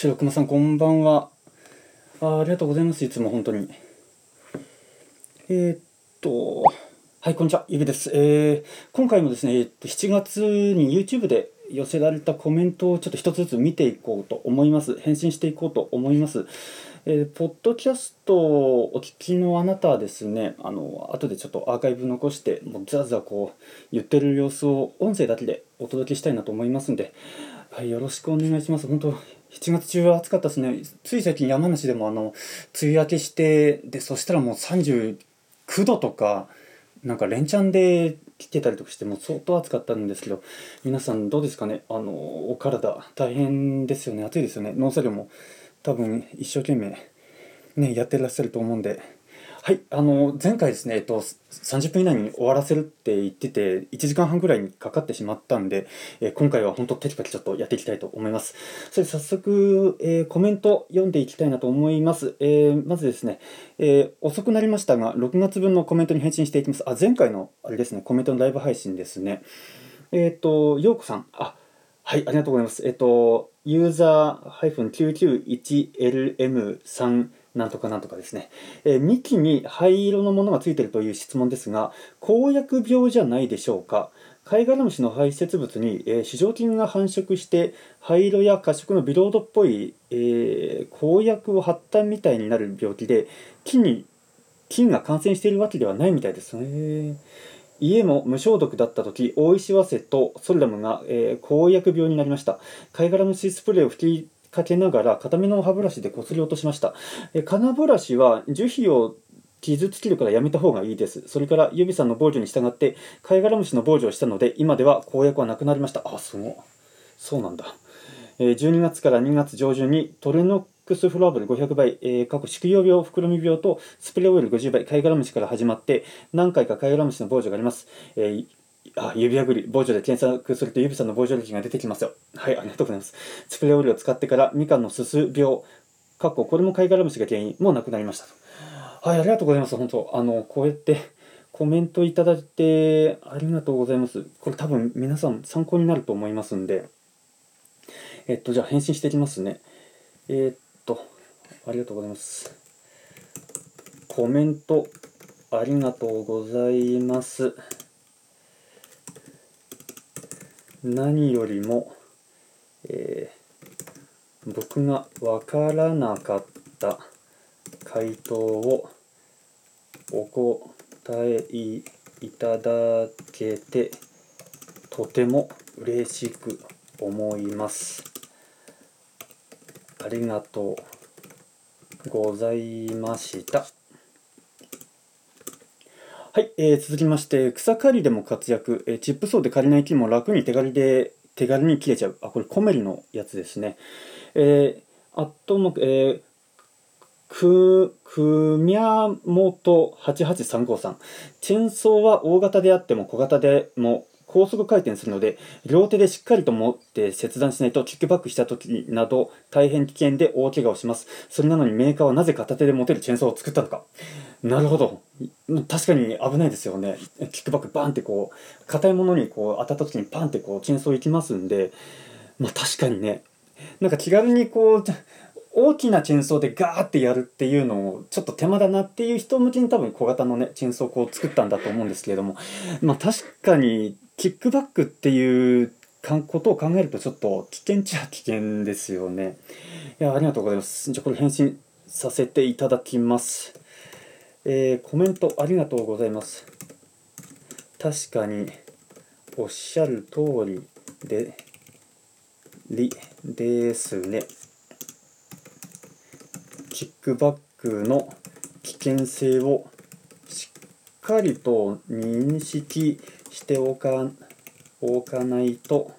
白熊さん、こんばんは。あありがとうございます。いつも本当に。えー、っと、はい、こんにちは。ゆびです。えー、今回もですね、えー、っと、7月に YouTube で寄せられたコメントをちょっと一つずつ見ていこうと思います。返信していこうと思います。えー、ポッドキャストをお聞きのあなたはですね、あの、後でちょっとアーカイブ残して、もうザーザーこう、言ってる様子を音声だけでお届けしたいなと思いますんで、はい、よろしくお願いします。本当7月中は暑かったですね。つい最近山梨でもあの、梅雨明けして、で、そしたらもう39度とか、なんか連チャンで来てたりとかしても相当暑かったんですけど、皆さんどうですかね？あの、お体大変ですよね。暑いですよね。農作業も多分一生懸命ね、やってらっしゃると思うんで、はい、あの前回ですね、えっと、30分以内に終わらせるって言ってて、1時間半ぐらいにかかってしまったんで、えー、今回は本当、テキパキちょっとやっていきたいと思います。それで早速、えー、コメント読んでいきたいなと思います。えー、まずですね、え遅くなりましたが、6月分のコメントに返信していきます。あ、前回の、あれですね、コメントのライブ配信ですね。えっ、と、ようこさん、あ、はい、ありがとうございます。えっ、と、ユーザー -991LM3 なんとかなんとかですね、えー、幹に灰色のものがついているという質問ですが公約病じゃないでしょうか。貝殻虫の排泄物に、えー、市場菌が繁殖して灰色や褐色のビロードっぽい、えー、公約を発端みたいになる病気で菌に菌が感染しているわけではないみたいですね。家も無消毒だった時大石早生とソルダムが、えー、公約病になりました。貝殻虫スプレーを吹きかけながら固めの歯ブラシでこすり落としました。え金ブラシは樹皮を傷つけるからやめた方がいいです。それから指さんの防除に従って貝殻虫の防除をしたので今では公約はなくなりました。あ、そう。そうなんだ。え12月から2月上旬にトレノックスフロアブル500倍、えー、過去宿用病、袋み病とスプレーオイル50倍、貝殻虫から始まって何回か貝殻虫の防除があります。えーあ、指輪ぐり、防除で検索すると指さんの防除歴が出てきますよ。はい、ありがとうございます。スプレーオイルを使ってからみかんのすす病、かっここれも貝殻虫が原因、もうなくなりましたとはい、ありがとうございます。本当あの、こうやってコメントいただいてありがとうございます。これ多分皆さん参考になると思いますんで、えっと、じゃあ返信していきますね。えー、っと、ありがとうございます。コメントありがとうございます。何よりも、えー、僕がわからなかった回答をお答えいただけてとても嬉しく思います。ありがとうございました。はい、えー、続きまして、草刈りでも活躍、えー、チップ層で刈りない木も楽に手刈りで、手軽に切れちゃう。あ、これコメリのやつですね。えー、あとも、えー、く、くみゃもと8835さん。チェーンソーは大型であっても小型でも高速回転するので、両手でしっかりと持って切断しないとキックバックした時など大変危険で大怪我をします。それなのにメーカーはなぜ片手で持てるチェーンソーを作ったのか。なるほど。確かに危ないですよね。キックバックバーンってこう、硬いものにこう当たった時にパンってこうチェーンソー行きますんで、まあ確かにね、なんか気軽にこう、大きなチェーンソーでガーってやるっていうのをちょっと手間だなっていう人向けに多分小型のねチェーンソーをこう作ったんだと思うんですけれどもまあ確かにキックバックっていうことを考えるとちょっと危険っちゃ危険ですよね。いや、ありがとうございます。じゃこれ返信させていただきます。えー、コメントありがとうございます。確かにおっしゃる通りで、りですね。キックバックの危険性をしっかりと認識しておかおかないと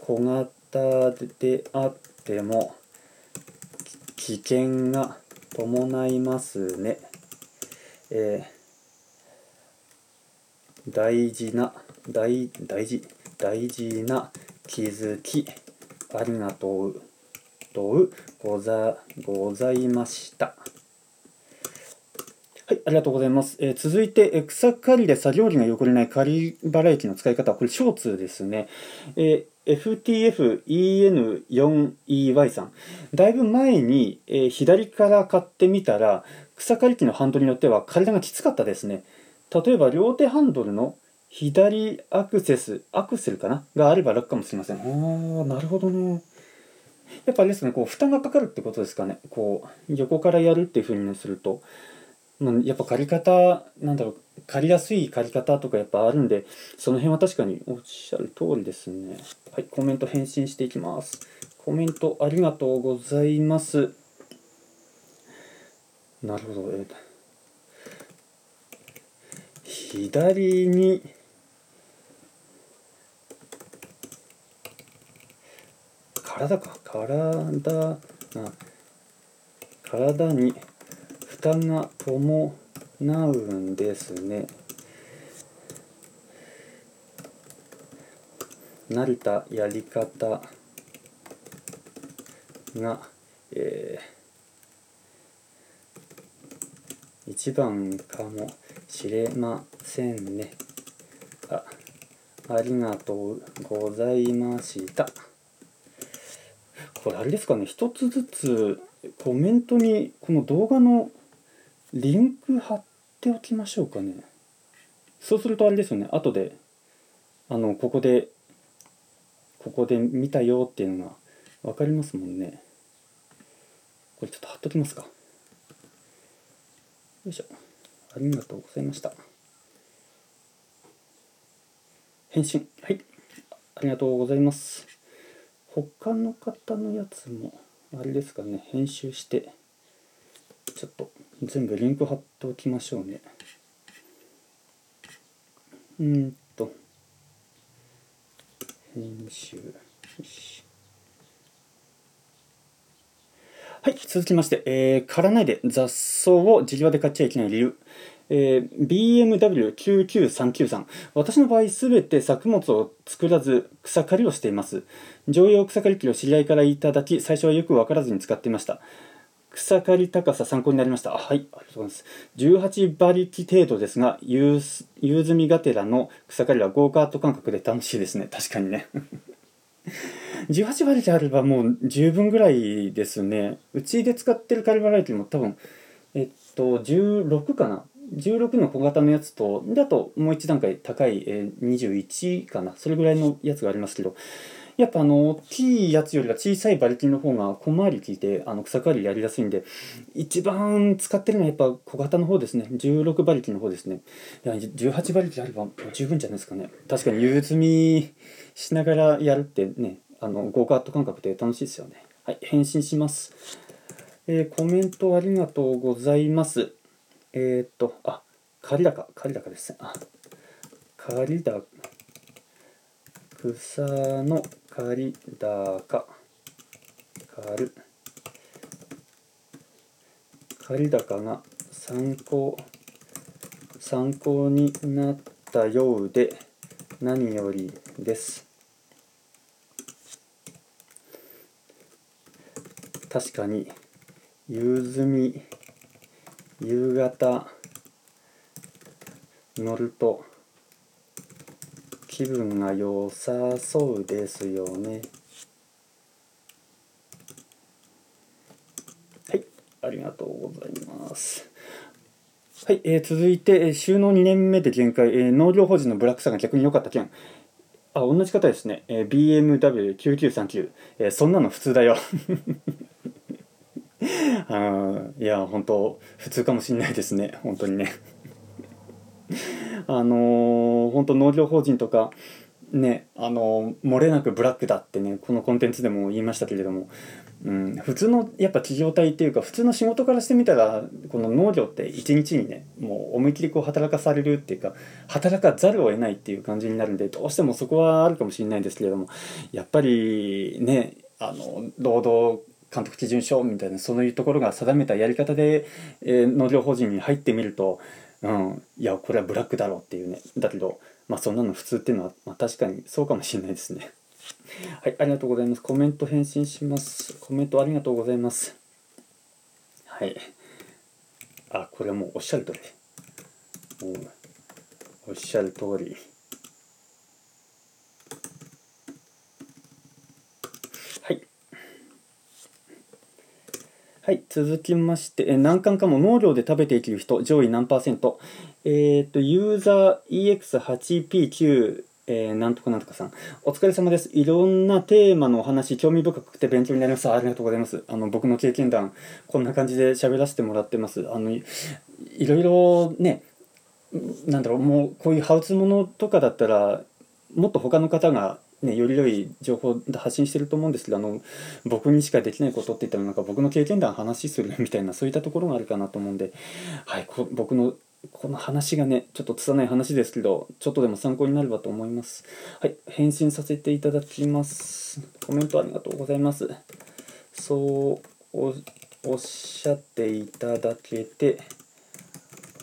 小型であっても危険が伴いますね。えー、大事な大大事大事な気づきありがとうとうござございました。はい、ありがとうございます。えー、続いて、え草刈りで作業着が汚れない刈り払い機の使い方、これ、ショーツですね。え FTFEN4EY さん。だいぶ前に、えー左から買ってみたら、草刈り機のハンドルによっては体がきつかったですね。例えば両手ハンドルの左アクセス、アクセルかな？があれば楽かもしれません。あー、なるほどね。やっぱあれですね、こう、負担がかかるってことですかね。こう、横からやるっていう風にすると。やっぱ借り方、なんだろう、借りやすい借り方とかやっぱあるんで、その辺は確かにおっしゃる通りですね。はい、コメント返信していきます。コメントありがとうございます。なるほど。え左に、体か。体、あ体に負担が伴うんですね。慣れたやり方が、えー一番かもしれませんね。あ、ありがとうございました。これあれですかね、一つずつコメントにこの動画のリンク貼っておきましょうかね。そうするとあれですよね、後で、あの、ここで、ここで見たよっていうのが分かりますもんね。これちょっと貼っときますか。よいしょ。ありがとうございました。返信。はい。ありがとうございます。他の方のやつも、あれですかね、編集して、ちょっと全部リンク貼っておきましょうね。うんと、編集。はい、続きまして、えー、刈らないで雑草を地際で買っちゃいけない理由。えー BMW9939 さん。私の場合、すべて作物を作らず草刈りをしています。常用草刈り機を知り合いからいただき、最初はよくわからずに使っていました。草刈り高さ参考になりました。はい、ありがとうございます。18馬力程度ですが、夕夕積みがてらの草刈りはゴーカート感覚で楽しいですね。確かにね。18馬力あればもう十分ぐらいですね。うちで使ってるカリバライトも多分、えっと、16かな。16の小型のやつと、だともう一段階高い、えー21かな。それぐらいのやつがありますけど、やっぱあの、大きいやつよりは小さい馬力の方が小回り効いて、あの、草刈りやりやすいんで、一番使ってるのはやっぱ小型の方ですね。16馬力の方ですね。いや、18馬力あれば十分じゃないですかね。確かに夕積みしながらやるってね、あの、ゴーカート感覚で楽しいですよね。はい、返信します。えーコメントありがとうございます。えーっと、あ、刈高、刈高ですね。あ、刈高、草の刈高、刈る。刈高が参考、参考になったようで何よりです。確かに夕積み夕方乗ると気分が良さそうですよね。はいありがとうございます。はい、えー続いて、えー収納2年目で限界、えー農業法人のブラックさんが逆に良かった件。あ同じ方ですね、えー BMW9939、えーそんなの普通だよ。あいや本当普通かもしれないですね。本当にね。あの本当農業法人とかねあのー漏れなくブラックだってねこのコンテンツでも言いましたけれども、うん、普通のやっぱ企業体っていうか普通の仕事からしてみたらこの農業って一日にねもう思いっきりこう働かされるっていうか働かざるを得ないっていう感じになるんでどうしてもそこはあるかもしれないんですけれどもやっぱりねあの労働監督基準書みたいなそういうところが定めたやり方で、えー農業法人に入ってみると、うん、いやこれはブラックだろうっていうねだけど、まあ、そんなの普通っていうのは、まあ、確かにそうかもしれないですね。はい、ありがとうございます。コメント返信します。コメントありがとうございます。はい。あ、これはもうおっしゃる通り。おっしゃる通り。はい、続きまして、え何巻かも農業で食べていける人、上位何パーセント。えっ、と、ユーザー EX8P9、えーなんとかなんとかさん。お疲れ様です。いろんなテーマのお話、興味深くて勉強になります。ありがとうございます。あの、僕の経験談、こんな感じで喋らせてもらってます。あの、いいろいろね、なんだろう、もうこういうハウツーものとかだったら、もっと他の方が、ね、より良い情報で発信してると思うんですけど、あの、僕にしかできないことって言ったら、なんか僕の経験談話するみたいな、そういったところがあるかなと思うんで、はい、こ僕のこの話がね、ちょっと拙い話ですけど、ちょっとでも参考になればと思います。はい、返信させていただきます。コメントありがとうございます。そうおおっしゃっていただけて、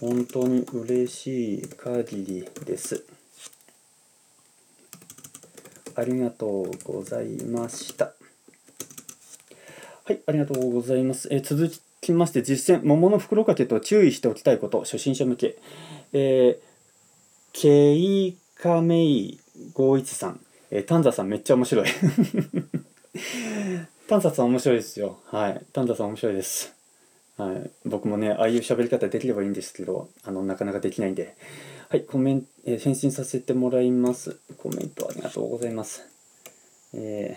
本当に嬉しい限りです。ありがとうございました。はい、ありがとうございます。えー続きまして、実践、桃の袋掛けと注意しておきたいこと、初心者向け。えー、ケイカメイ51さん、えー、タンザさんめっちゃ面白い。タンザさん面白いですよ。はい、タンザさん面白いです。はい、僕もね、ああいう喋り方できればいいんですけど、あの、なかなかできないんで。はい、コメント、えー返信させてもらいます。コメントありがとうございます。え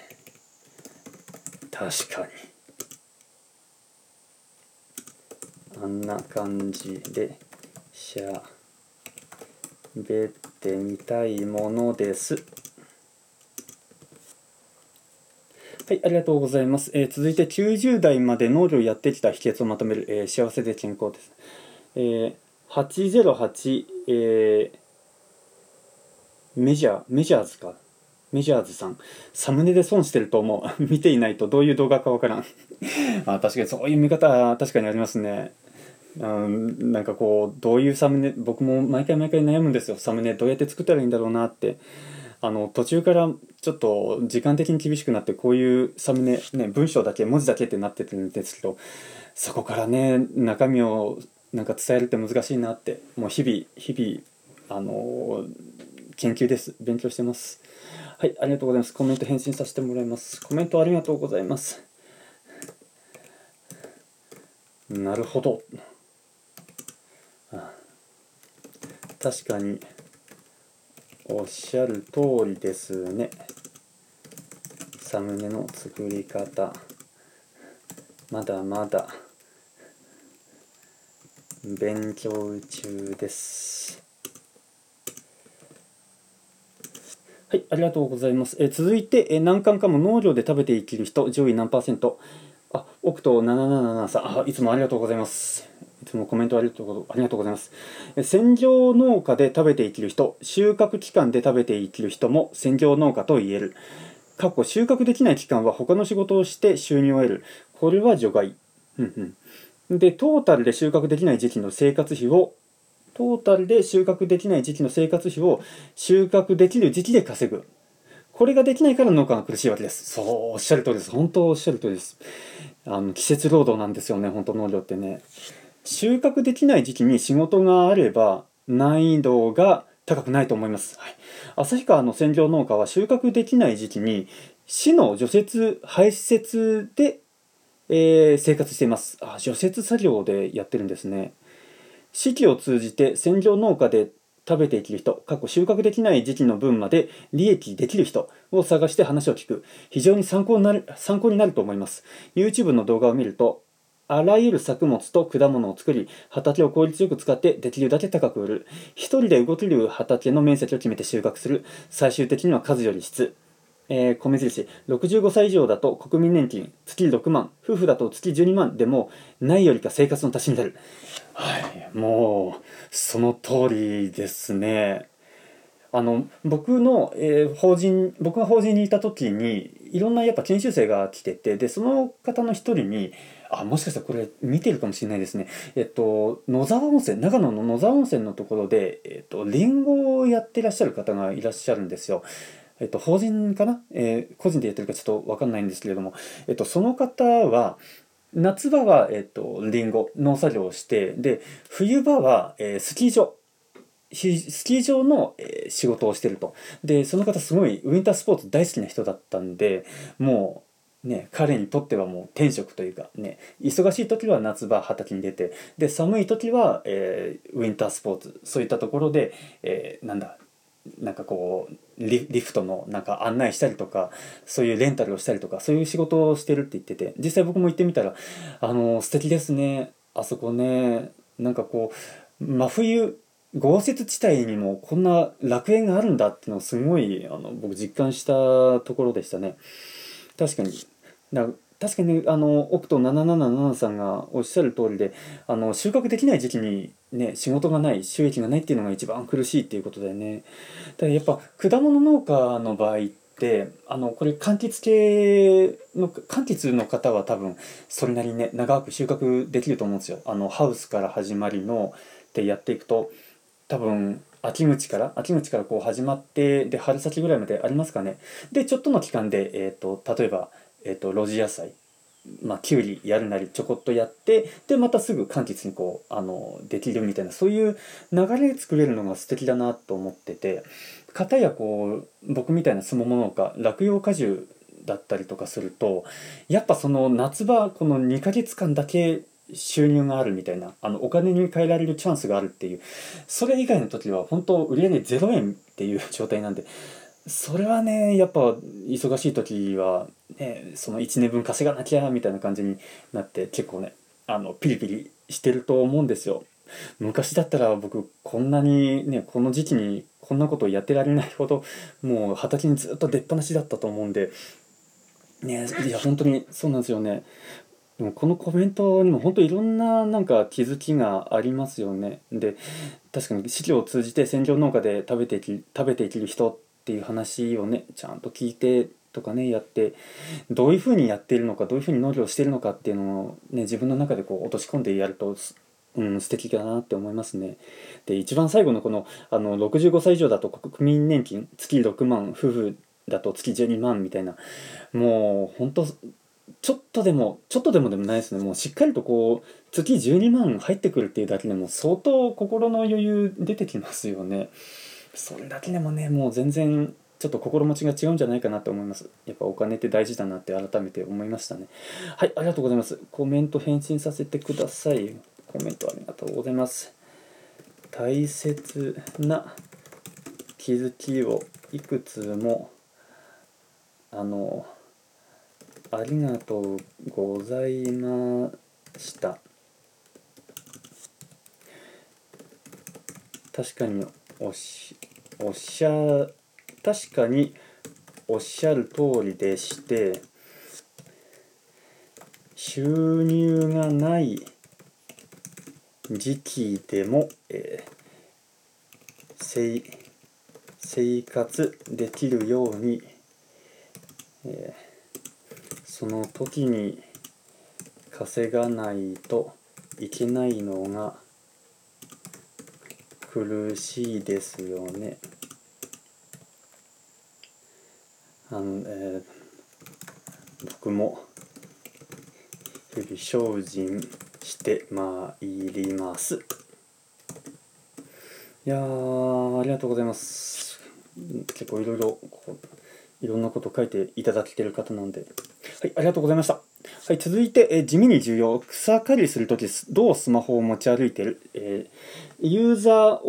ー、確かに。あんな感じでしゃべってみたいものです。はい、ありがとうございます。えー続いて90代まで農業やってきた秘訣をまとめる、えー幸せで健康です。えー808、えーメジャー、メジャーズか？メジャーズさん。サムネで損してると思う。見ていないとどういう動画かわからん。あ確かにそういう見方、確かにありますね。うん、なんかこう、どういうサムネ、僕も毎回毎回悩むんですよ。サムネどうやって作ったらいいんだろうなって。あの、途中からちょっと時間的に厳しくなって、こういうサムネ、ね、文章だけ、文字だけってなってるんですけど、そこからね、中身をなんか伝えるって難しいなって、もう日々、日々、あの研究です。勉強してます。はい、ありがとうございます。コメント返信させてもらいます。コメントありがとうございます。なるほど。確かに、おっしゃる通りですね。サムネの作り方、まだまだ勉強中です。はい、ありがとうございます。え続いて、え何巻かも農業で食べていける人、上位何パーセントあ、オクト777さん、あ、いつもありがとうございます。いつもコメントありがとうありがとうございます。えー専業農家で食べていける人、収穫期間で食べていける人も専業農家と言える。過去収穫できない期間は他の仕事をして収入を得る。これは除外。うんうん。で、トータルで収穫できない時期の生活費をトータルで収穫できない時期の生活費を収穫できる時期で稼ぐ。これができないから農家が苦しいわけです。そう、おっしゃる通りです。本当おっしゃる通りです。あの、季節労働なんですよね、本当農業ってね。収穫できない時期に仕事があれば難易度が高くないと思います。はい、旭川の専業農家は収穫できない時期に市の除雪排泄で、えー生活していますあ。除雪作業でやってるんですね。四季を通じて専業農家で食べていける人、過去収穫できない時期の分まで利益できる人を探して話を聞く。非常に参考になる、参考になると思います。YouTube の動画を見ると、あらゆる作物と果物を作り、畑を効率よく使ってできるだけ高く売る。一人で動ける畑の面積を決めて収穫する。最終的には数より質。えー米印。65歳以上だと国民年金月6万。夫婦だと月12万。でもないよりか生活の足しになる。はいもうその通りですね。あの僕の、えー法人僕が法人にいた時にいろんなやっぱ研修生が来ててでその方の一人にあもしかしたらこれ見てるかもしれないですね。えっと野沢温泉長野の野沢温泉のところでえっとリンゴをやってらっしゃる方がいらっしゃるんですよ。えっと、法人かな、えー個人でやってるかちょっと分かんないんですけれども、えっと、その方は夏場は、えっと、リンゴ農作業をしてで冬場は、えースキー場。スキー場の、えー仕事をしてると。でその方すごいウィンタースポーツ大好きな人だったんでもうね、彼にとってはもう天職というかね忙しい時は夏場畑に出てで寒い時は、えー、ウィンタースポーツ。そういったところで、えー、なんだなんかこうリリフトのなんか案内したりとかそういうレンタルをしたりとかそういう仕事をしてるって言ってて実際僕も行ってみたらあの素敵ですねあそこねなんかこう真冬豪雪地帯にもこんな楽園があるんだっていうのをすごいあの僕実感したところでしたね。確かに。だ確かにあのオクト777さんがおっしゃる通りであの収穫できない時期にね仕事がない収益がないっていうのが一番苦しいっていうことだよね。だからやっぱ果物農家の場合ってあのこれ柑橘系の柑橘の方は多分それなりにね長く収穫できると思うんですよ。あのハウスから始まりのってやっていくと多分秋口から秋口からこう始まってで春先ぐらいまでありますかね。でちょっとの期間で、えーと例えばえーと、露地野菜。まあ、きゅうりやるなりちょこっとやってでまたすぐ柑橘にこうあのできるみたいなそういう流れで作れるのが素敵だなと思ってて片やこう僕みたいなすもも農家落葉果樹だったりとかするとやっぱその夏場この2ヶ月間だけ収入があるみたいなあのお金に換えられるチャンスがあるっていうそれ以外の時は本当売り上げ0円っていう状態なんでそれはねやっぱ忙しい時は、ね、その1年分稼がなきゃみたいな感じになって結構ねあのピリピリしてると思うんですよ。昔だったら僕こんなにねこの時期にこんなことをやってられないほどもう畑にずっと出っ放しだったと思うんでねいや本当にそうなんですよね。でもこのコメントにも本当いろんななんか気づきがありますよね。で確かに資料を通じて専業農家で食べていき食べていける人ってていう話をねちゃんと聞いてとかねやってどういうふうにやっているのかどういうふうに農業しているのかっていうのを、ね、自分の中でこう落とし込んでやるとうん、素敵だなって思いますね。で一番最後のこのあの65歳以上だと国民年金月6万夫婦だと月12万みたいなもうほんとちょっとでもちょっとでもでもないですねもうしっかりとこう月12万入ってくるっていうだけでも相当心の余裕出てきますよね。それだけでもねもう全然ちょっと心持ちが違うんじゃないかなと思います。やっぱお金って大事だなって改めて思いましたね。はいありがとうございます。コメント返信させてください。コメントありがとうございます。大切な気づきをいくつもあのありがとうございました。確かにおしおっしゃ確かにおっしゃる通りでして収入がない時期でも、えー、生活できるように、えー、その時に稼がないといけないのが苦しいですよね。あのえー、僕も日々精進してまいります。いやありがとうございます。結構いろいろいろんなこと書いていただけてる方なんで、はい、ありがとうございました。はい、続いて、え地味に重要。草刈りするとき、どうスマホを持ち歩いてる、えー、ユーザー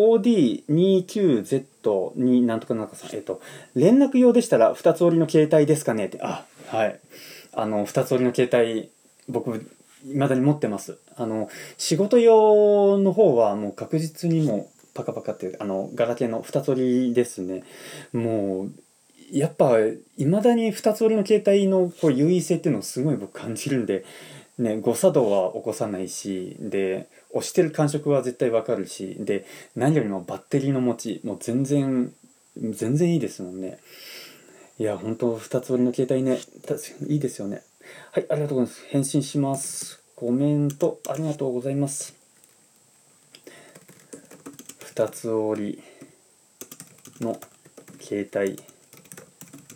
OD29Z になんとかなんかさん、えっ、ー、と、連絡用でしたら2つ折りの携帯ですかねって、あ、はい。あの、2つ折りの携帯、僕、未だに持ってます。あの、仕事用の方はもう確実にもパカパカっていう、あの、ガラケーの2つ折りですね。もう、やっぱいまだに2つ折りの携帯のこう優位性っていうのをすごい僕感じるんで、ね、誤作動は起こさないしで押してる感触は絶対わかるしで何よりもバッテリーの持ちもう全然全然いいですもんね。いや本当2つ折りの携帯ねいいですよね。はいありがとうございます。返信します。コメントありがとうございます。2つ折りの携帯。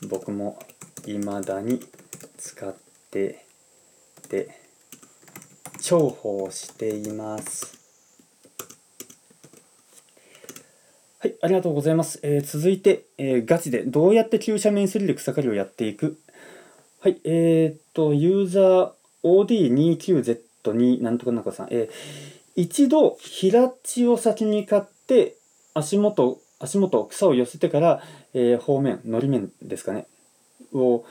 僕も未だに使ってて重宝しています。はいありがとうございます、えー、続いて、えー、ガチでどうやって急斜面すりで草刈りをやっていく？ははい、えー、っと、ユーザー OD29Z2 なんとかなんかさん、えー一度、平地を先に買って、足元、足元、草を寄せてから、えー方面、のり面ですかね、を、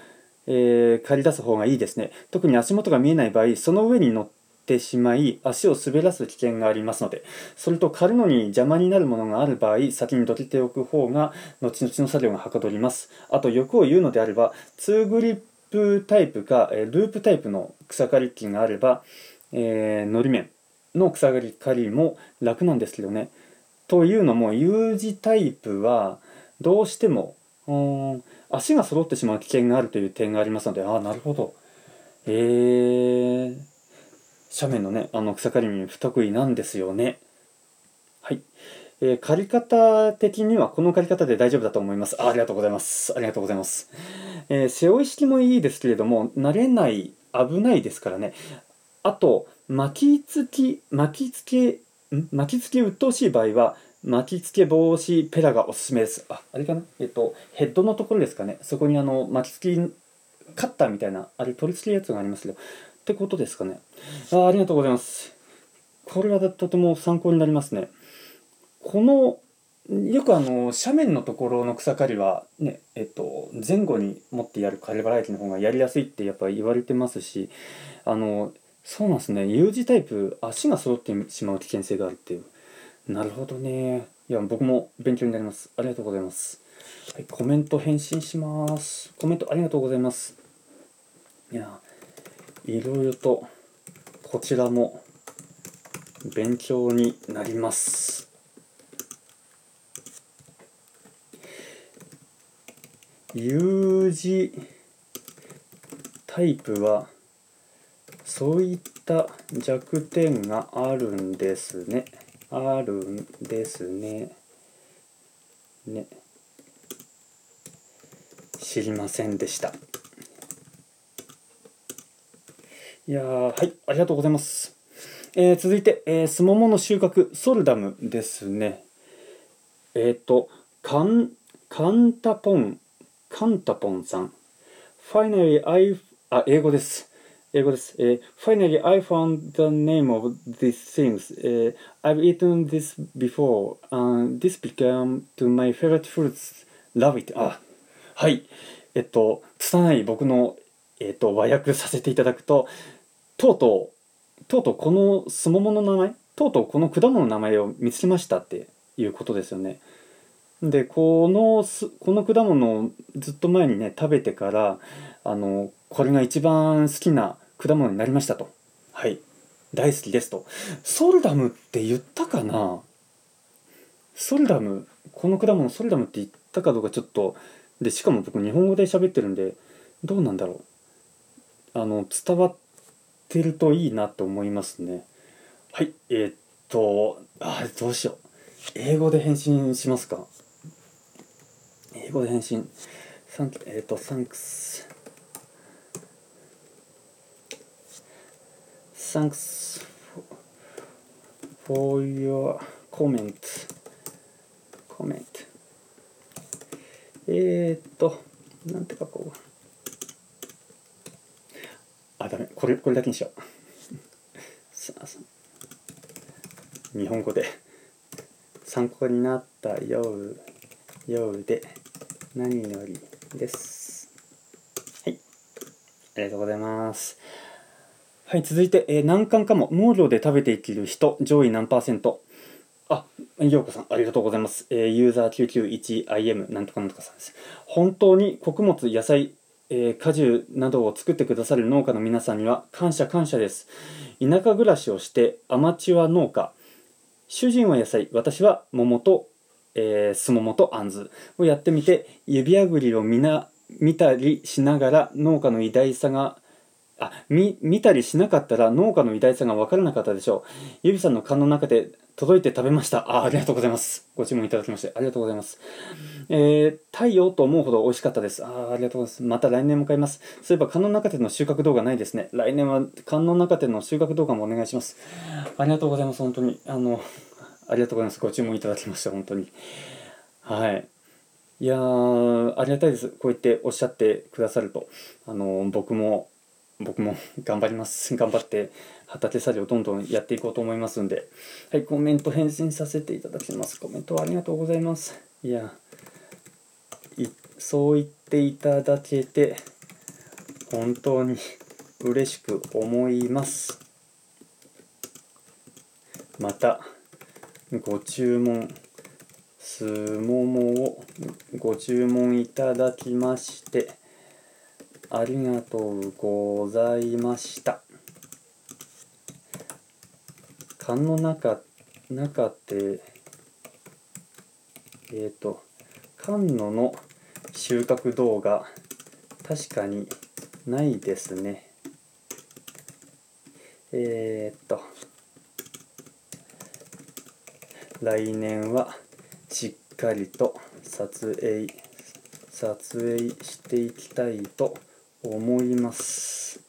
えー借り出す方がいいですね。特に足元が見えない場合、その上に乗ってしまい、足を滑らす危険がありますので、それと狩るのに邪魔になるものがある場合、先にどけておく方が、後々の作業がはかどります。あと、欲を言うのであれば、2グリップタイプか、えループタイプの草刈り機があれば、えー、のり面の草刈り刈りも楽なんですけどね。というのも U 字タイプはどうしてもうーん足が揃ってしまう危険があるという点がありますのでああなるほど。えー、斜面のねあの草刈りに不得意なんですよね。はい、えー刈り方的にはこの刈り方で大丈夫だと思います。あありがとうございます。ありがとうございます、えー背負い式もいいですけれども慣れない危ないですからね。あと巻きつき巻きつけん？巻きつけ鬱陶しい場合は巻きつけ防止ペラがおすすめです。ああれかな？えっとヘッドのところですかね。そこにあの巻きつきカッターみたいなあれ取り付けるやつがありますけどってことですかね。あありがとうございます。これはとても参考になりますね。このよくあの斜面のところの草刈りはねえっと前後に持ってやる刈り払い機の方がやりやすいってやっぱ言われてますしあのそうなんですね。U 字タイプ足が揃ってしまう危険性があるっていう。なるほどね。いや僕も勉強になります。ありがとうございます。はいコメント返信します。コメントありがとうございます。いやいろいろとこちらも勉強になります。U 字タイプはそういった弱点があるんですね。あるんですね。ね。知りませんでした。いやーはい、ありがとうございます。えー続いて、えー、スモモの収穫、ソルダムですね。えっ、と、カン、カンタポン、カンタポンさん。Finally, I, あ、英語です。英語です。えー Finally, I found the name of these things. えー I've eaten this before, and this became to my favorite fruits. Love it. あ、はい。えっと、拙い僕の、えっと、和訳させていただくと、とうとう、とうとうこのすももの名前、とうとうこの果物の名前を見つけましたっていうことですよね。で、このす、この果物をずっと前にね、食べてから、あの、これが一番好きな果物になりましたと。はい。大好きですと。ソルダムって言ったかな？ソルダム、この果物ソルダムって言ったかどうかちょっと、で、しかも僕日本語で喋ってるんで、どうなんだろう。あの、伝わってるといいなと思いますね。はい。えーっと、あー、どうしよう。英語で返信しますか？英語で返信。サンえーっと、thanks. Thanks for your comment. comment. えーっと、なんて書こう。あ、ダメ。これ、これだけにしよう。日本語で参考になったようようで何よりです。はい。ありがとうございます。はい、続いて、えー難関かも農業で食べていける人上位何パーセントあ、ようこさん、ありがとうございます。えーユーザー 991IM なんとかなんとかさんです。本当に穀物、野菜、えー果樹などを作ってくださる農家の皆さんには感謝感謝です。田舎暮らしをしてアマチュア農家、主人は野菜、私は桃と、えー、スモモとアンズをやってみて、指あぐりを見な見たりしながら農家の偉大さがあ見見たりしなかったら農家の偉大さが分からなかったでしょう。ゆびさんの缶の中で届いて食べました。あありがとうございます。ご注文いただきましてありがとうございます。えー、太陽と思うほど美味しかったです。あありがとうございます。また来年も買います。そういえば缶の中での収穫動画ないですね。来年は缶の中での収穫動画もお願いします。ありがとうございます。本当に。あの、ありがとうございます。ご注文いただきまして、本当に。はい。いやーありがたいですこう言っておっしゃってくださるとあの僕も僕も頑張ります。頑張って畑作業どんどんやっていこうと思いますんで。はいコメント返信させていただきます。コメントありがとうございます。いやそう言っていただけて本当に嬉しく思います。またご注文すももをご注文いただきましてありがとうございました。缶の中中ってえっ、ー、と缶のの収穫動画確かにないですね。えー、っと来年はしっかりと撮影撮影していきたいと思います思います。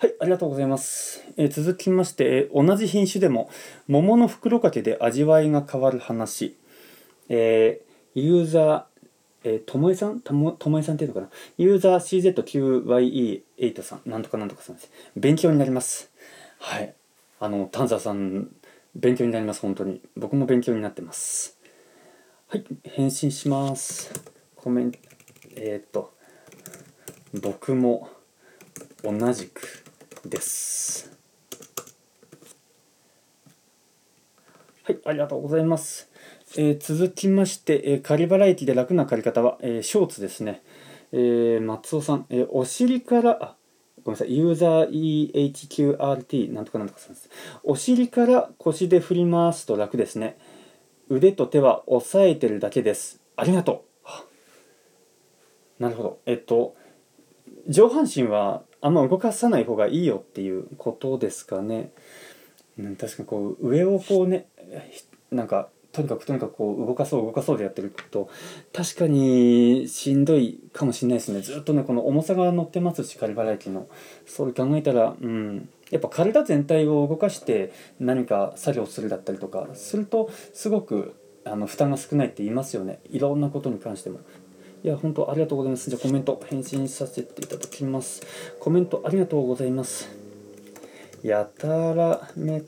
はいありがとうございます、えー、続きまして、同じ品種でも桃の袋掛けで味わいが変わる話。えー、ユーザーえー、ともえさん？ともともえさんっていうのかな？ユーザー CZQYE8 さん。なんとかなんとかさんです。勉強になります。はい。あの丹沢さん勉強になります。本当に。僕も勉強になってます。はい返信します。コメント。えっ、と僕も同じくですはいありがとうございますえー、続きまして、えー、仮払い機で楽な借り方は、えー、ショーツですね。えー、松尾さん、えー、お尻から、あ、ごめんなさい、ユーザー EHQRT なんとかなんとかさんです。お尻から腰で振り回すと楽ですね。腕と手は押さえてるだけです。ありがとう。なるほど。えっと、上半身はあんま動かさない方がいいよっていうことですかね。うん、確かにこう上をこうねなんかとにかくとにかくこう動かそう動かそうでやってると確かにしんどいかもしれないですねずっとねこの重さが乗ってますし仮払い機のそう考えたらうんやっぱ体全体を動かして何か作業するだったりとかするとすごくあの負担が少ないって言いますよねいろんなことに関してもいや本当ありがとうございますじゃあコメント返信させていただきますコメントありがとうございますやたらめっ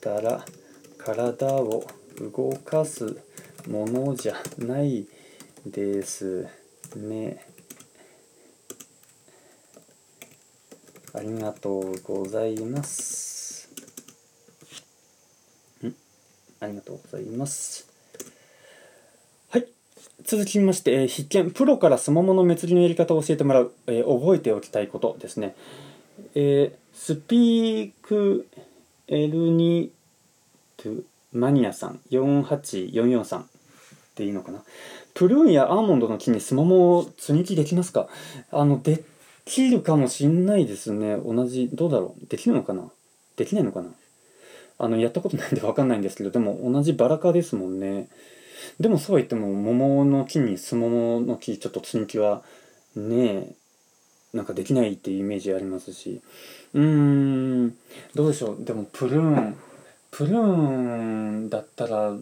たら体を動かすものじゃないですね。ありがとうございます。ありがとうございます。続きまして、えー、必見、プロからスモモの滅りのやり方を教えてもらう、えー、覚えておきたいことですね。えー、スピーク L2 to マニアさん。48443でいいのかな。プルーンやアーモンドの木にスモモを積み木できますか？あのできるかもしんないですね。同じどうだろう。できるのかな？できないのかな？あのやったことないんで分かんないんですけどでも同じバラ科ですもんね。でもそうは言っても桃の木にスモモの木ちょっと積み木はねえなんかできないっていうイメージありますし。うーん。どうでしょう。でもプルーン。プルーンだったら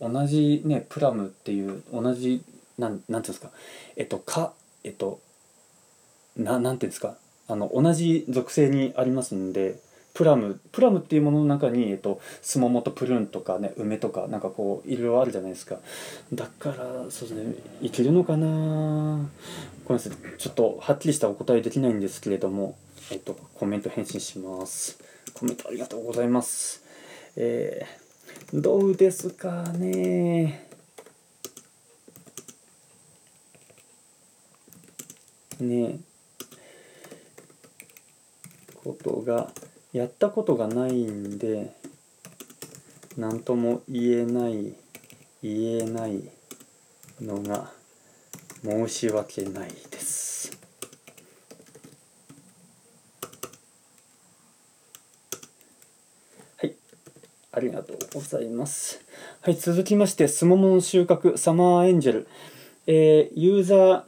同じねプラムっていう同じなんなんていうんですか。えっとかえっとななんていうんですか。あの同じ属性にありますんで。プラムプラムっていうものの中に、えっと、スモモとプルーンとかね梅とかなんかこういろいろあるじゃないですか。だからそうですねいけるのかな。ごめんなさい。ちょっとはっきりしたお答えできないんですけれどもえっとコメント返信します。コメントありがとうございます。えー、どうですかね。ね。ことがやったことがないんで何とも言えない言えないのが申し訳ないです。はいありがとうございます。はい、続きまして、スモモン収穫サマーエンジェル。えー、ユーザー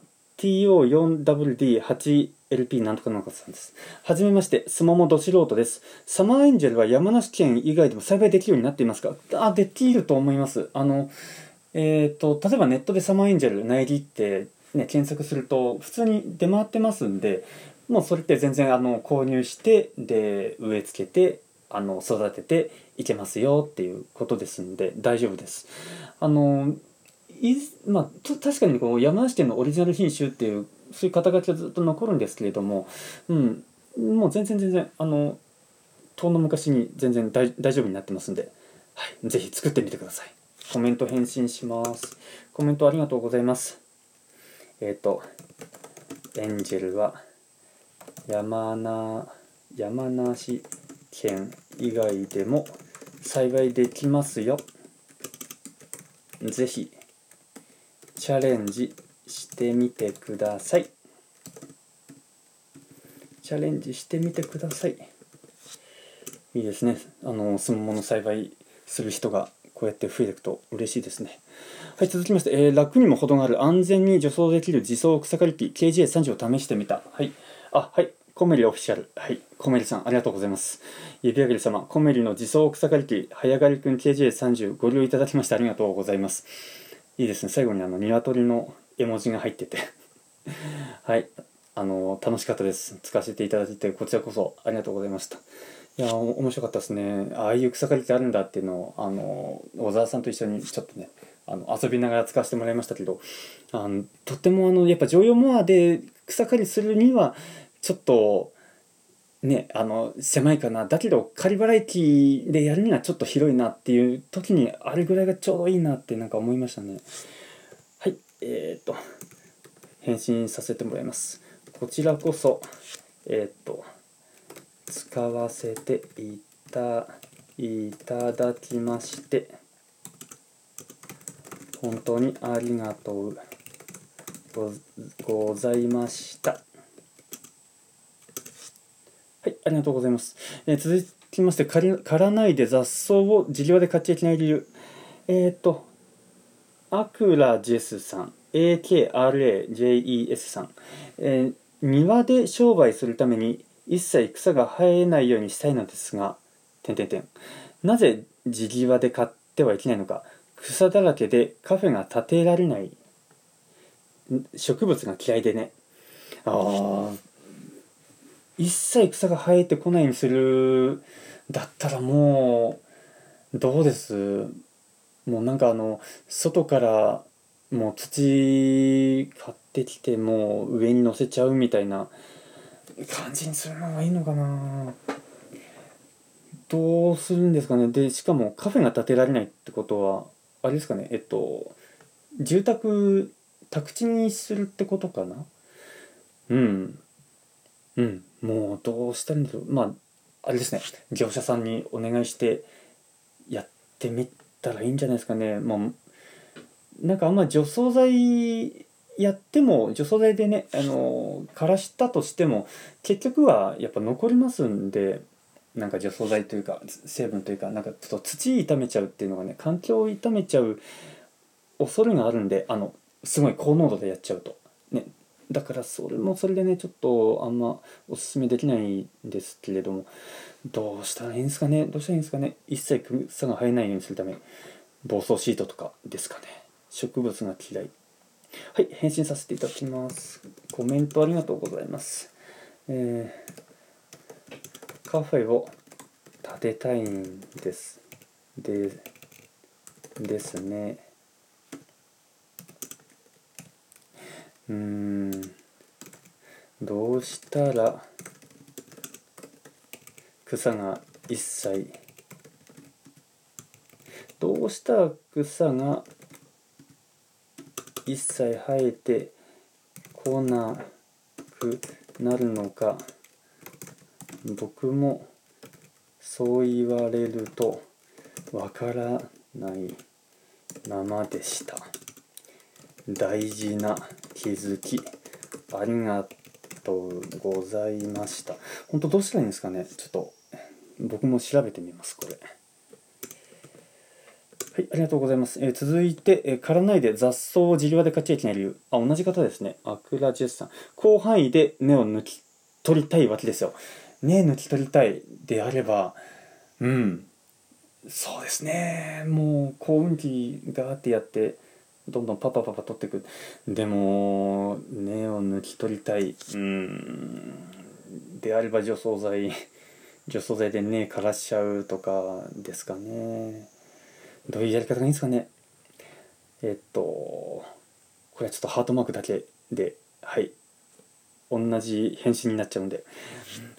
LP なんとかなんかさんです。はじめまして、スモモど素人です。サマーエンジェルは山梨県以外でも栽培できるようになっていますか？あ、できると思います。あの、えーと、例えばネットでサマーエンジェル苗木って、ね、検索すると普通に出回ってますんでもうそれって全然あの購入してで植え付けてあの育てていけますよっていうことですんで大丈夫です。あのいまあ、確かにこう山梨県のオリジナル品種っていうそういう肩書きはずっと残るんですけれども、うん、もう全然全然あの遠の昔に全然大丈夫になってますんで、はい、ぜひ作ってみてください。コメント返信します。コメントありがとうございます。えっ、ー、と、エンジェルは山な山梨県以外でも栽培できますよ。ぜひチャレンジしてみてください。チャレンジしてみてください。いいですね。あの、スモモの栽培する人がこうやって増えていくと嬉しいですね。はい、続きまして、えー、楽にも程がある安全に除草できる自走草刈り機 KJ30 を試してみた。はい。あ、はい。コメリオフィシャル。はい。コメリさん、ありがとうございます。指上げる様、コメリの自走草刈り機、早刈りくん KJ30 ご利用いただきましてありがとうございます。いいですね。最後にあの、鶏の絵文字が入ってて はい。あの、楽しかったです。使わせていただいて、こちらこそありがとうございました。いや面白かったですねああいう草刈りってあるんだっていうのをあの小沢さんと一緒にちょっとねあの遊びながら使わせてもらいましたけどあのとってもあのやっぱ常用モアで草刈りするにはちょっとねあの狭いかなだけど刈り払い機でやるにはちょっと広いなっていう時にあれぐらいがちょうどいいなってなんか思いましたねはいえー、と返信させてもらいますこちらこそえー、と使わせていたいただきまして本当にありがとうございました。はい、ありがとうございます。えー、続きまして、刈らないで雑草を地際で買っちゃいけない理由。えっ、ー、と、アクラジェスさん、AKRAJES さん、えー、庭で商売するために一切草が生えないようにしたいのですが、点点点。なぜ地際で買ってはいけないのか。草だらけでカフェが建てられない。植物が嫌いでね。ああ。一切草が生えてこないようにするだったらもう、どうです？もうなんかあの、外からもう土買ってきてもう上に乗せちゃうみたいな感じにするのがいいのかな。どうするんですかね。でしかもカフェが建てられないってことはあれですかね。えっと住宅宅地にするってことかな。うん。うん。もうどうしたらいいんだろう。まああれですね。業者さんにお願いしてやってみてたらいいんじゃないですかね。まあなんかあんま除草剤やっても除草剤でねあの枯らしたとしても結局はやっぱ残りますんでなんか除草剤というか成分というかなんかちょっと土傷めちゃうっていうのがね環境を傷めちゃう恐れがあるんであのすごい高濃度でやっちゃうと。ね。だからそれもそれでねちょっとあんまおすすめできないんですけれども。どうしたらいいんですかね？どうしたらいいんですかね？一切草が生えないようにするため防草シートとかですかね植物が嫌いはい、返信させていただきます。コメントありがとうございます。えー、カフェを建てたいんです。で、ですね。うーん、どうしたら草が一切。どうしたら草が一切生えてこなくなるのか。僕もそう言われるとわからないままでした。大事な気づきありがとうございました。本当どうしたらいいんですかね？ちょっと僕も調べてみますこれ。はい、ありがとうございます。えー、続いて、えー、刈らないで雑草を地際で買っちゃいけない理由。あ、同じ方ですね。アクラジェスさん。広範囲で根を抜き取りたいわけですよ。根抜き取りたいであれば、うん。そうですね。もう、幸運期があってやって、どんどんパパパパ取っていくでも根を抜き取りたいうんであれば除草剤除草剤で根枯らしちゃうとかですかね。どういうやり方がいいんですかね。えっとこれはちょっとハートマークだけではい。同じ返信になっちゃうんで。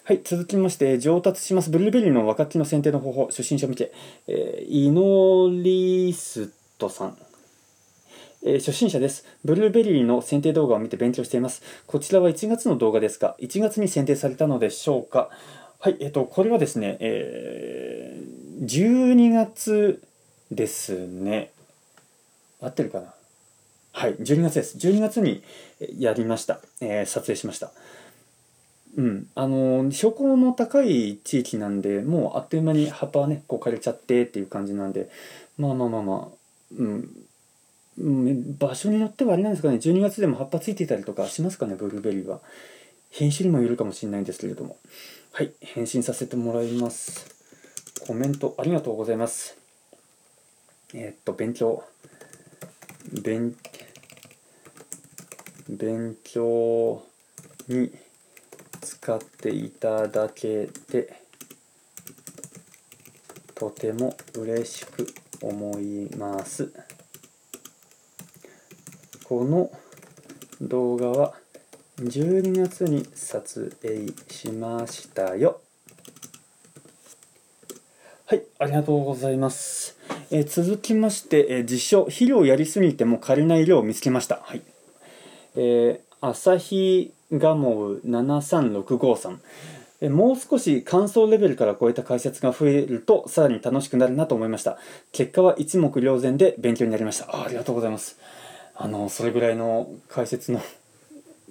はい続きまして上達します。ブルーベリーの若きの選定の方法。初心者向け、えー、イノリストさん。えー、初心者です。ブルーベリーの選定動画を見て勉強しています。こちらは1月の動画ですが、1月に選定されたのでしょうか。はい、えっ、と、これはですね、えー、12月ですね。合ってるかな？はい、12月です。12月にやりました。えー、撮影しました。うん、あの標高の高い地域なんでもうあっという間に葉っぱはねこう枯れちゃってっていう感じなんでまあまあまあまあうん、場所によってはあれなんですかね12月でも葉っぱついていたりとかしますかねブルーベリーは品種にもよるかもしれないんですけれどもはい返信させてもらいます。コメントありがとうございます。えー、っと勉強。勉勉強に使っていただけてとても嬉しく思います。この動画は12月に撮影しましたよ。はいありがとうございます、えー、続きまして、えー、実証肥料やりすぎても枯れない量を見つけました。はい。えー、朝日ガモウ73653もう少し乾燥レベルから超えた解説が増えるとさらに楽しくなるなと思いました。結果は一目瞭然で勉強になりました。ありがとうございます。あのそれぐらいの解説の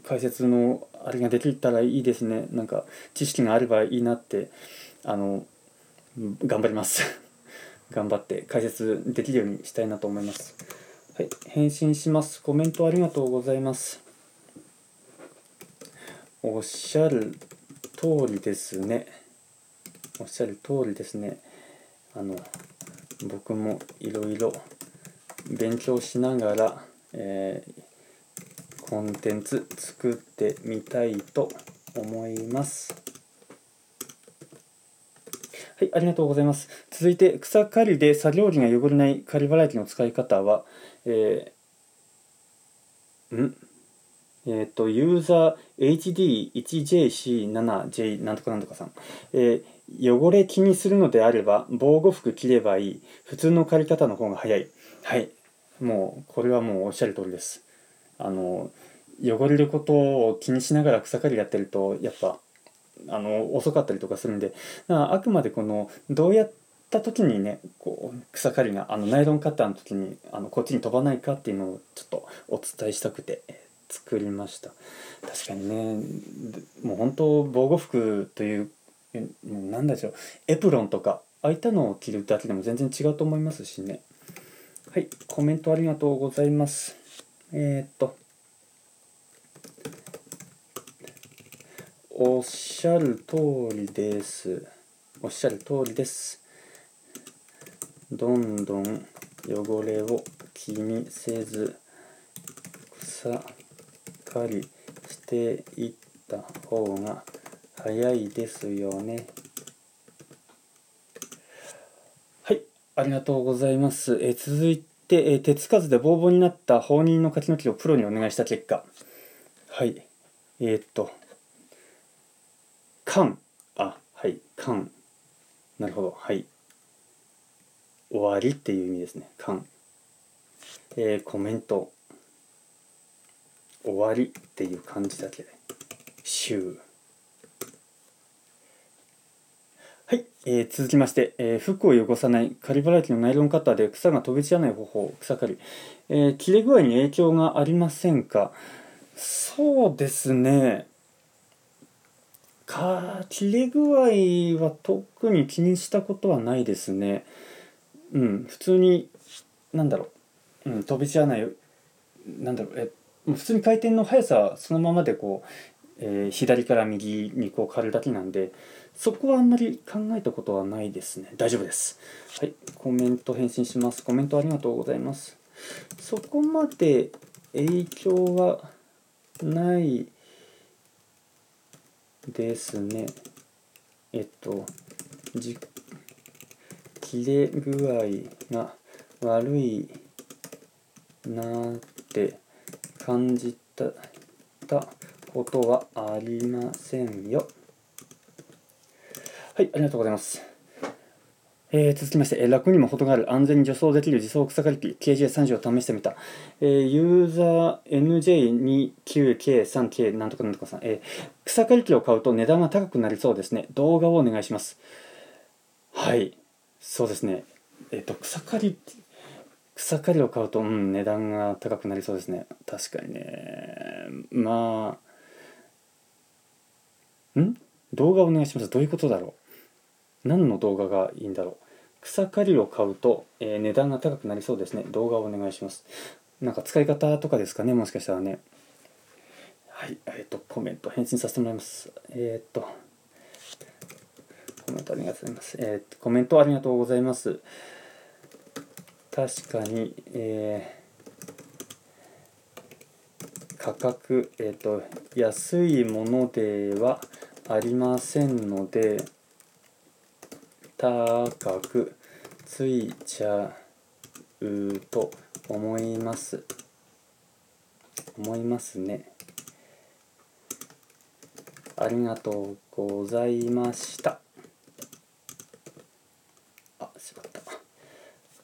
解説のあれができたらいいですね。なんか知識があればいいなってあの頑張ります。頑張って解説できるようにしたいなと思います。はい。返信します。コメントありがとうございます。おっしゃる通りですね。おっしゃる通りですね。あの僕もいろいろ勉強しながらえー、コンテンツ作ってみたいと思います。はい、ありがとうございます。続いて、草刈りで作業着が汚れない刈り払い機の使い方は、えー、ん？えっ、ー、と、ユーザー HD1JC7J なんとかなんとかさん。えー、汚れ気にするのであれば、防護服着ればいい。普通の刈り方の方が早い。はい。もうこれはもうおっしゃる通りですあの汚れることを気にしながら草刈りやってるとやっぱあの遅かったりとかするんであくまでこのどうやった時にねこう草刈りがあのナイロンカッターの時にあのこっちに飛ばないかっていうのをちょっとお伝えしたくて作りました確かにねもう本当防護服という何だでしょうエプロンとかああいったのを着るだけでも全然違うと思いますしねはい、コメントありがとうございます。えー、っと、おっしゃる通りです。おっしゃる通りです。どんどん汚れを気にせず、草刈りしていった方が早いですよね。はいありがとうございます。え続いて、え手つかずでボーボーになった放任の柿の木をプロにお願いした結果。はい。えー、っと、缶。あ、はい。缶。なるほど。はい。終わりっていう意味ですね。缶。えー、コメント。終わりっていう感じだけで。週。はい、えー、続きまして、えー、服を汚さない仮払い機のナイロンカッターで草が飛び散らない方法草刈り、えー、切れ具合に影響がありませんか？そうですね。か切れ具合は特に気にしたことはないですね。うん普通になんだろう、うん、飛び散らないなんだろう。え普通に回転の速さそのままでこう、えー、左から右にこう刈るだけなんでそこはあんまり考えたことはないですね。大丈夫です。はい。コメント返信します。コメントありがとうございます。そこまで影響はないですねえっとじ切れ具合が悪いなって感じたたことはありませんよはいありがとうございます。えー、続きまして、えー、楽にも程がある安全に除草できる自走草刈り機 KJ30 を試してみた、えー、ユーザー NJ29K3K なんとかなんとかさん、えー、草刈り機を買うと値段が高くなりそうですね。動画をお願いします。はいそうですね。えっ、と草刈り草刈りを買うと、うん、値段が高くなりそうですね。確かにね。まあん？動画をお願いします。どういうことだろう？何の動画がいいんだろう。草刈りを買うと、えー、値段が高くなりそうですね。動画をお願いします。なんか使い方とかですかね？もしかしたらね。はい。えっ、ー、とコメント返信させてもらいます。えっ、ー、とコメントありがとうございます。えっ、とコメントありがとうございます。確かにえ価格えっ、と安いものではありませんので高くついちゃうと思います。思いますね。ありがとうございました。あしまっ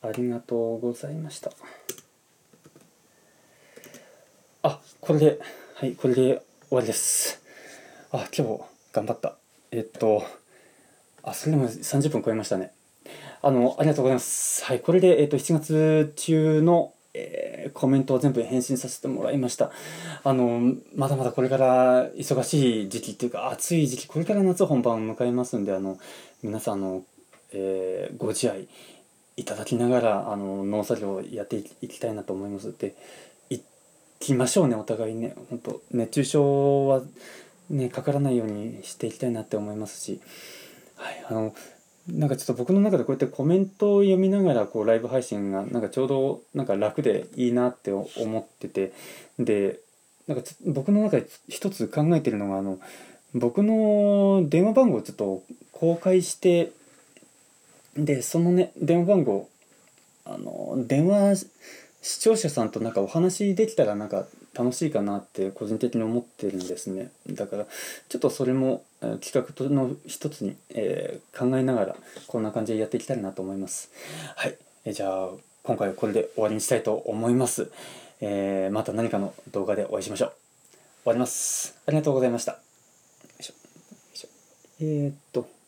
た。ありがとうございました。あこれではいこれで終わりです。あ今日頑張った。えっとあ、それでも30分超えましたね。あの、ありがとうございます。はい、これで、えっ、ー、と、7月中の、えー、コメントを全部返信させてもらいました。あの、まだまだこれから忙しい時期っていうか、暑い時期、これから夏本番を迎えますんで、あの、皆さん、あの、えー、ご自愛いただきながら、あの、農作業をやっていきたいなと思います。で、行きましょうね、お互いね。本当熱中症は、ね、かからないようにしていきたいなって思いますし、はい、あのなんかちょっと僕の中でこうやってコメントを読みながらこうライブ配信がなんかちょうどなんか楽でいいなって思っててでなんか僕の中で一つ考えてるのがあの僕の電話番号をちょっと公開してでそのね電話番号あの電話視聴者さんとなんかお話できたらなんか楽しいかなって個人的に思ってるんですね。だからちょっとそれも企画の一つに、えー、考えながらこんな感じでやっていきたいなと思います。はい、えじゃあ今回はこれで終わりにしたいと思います、えー、また何かの動画でお会いしましょう。終わります。ありがとうございました。よいしょ。えー、っと。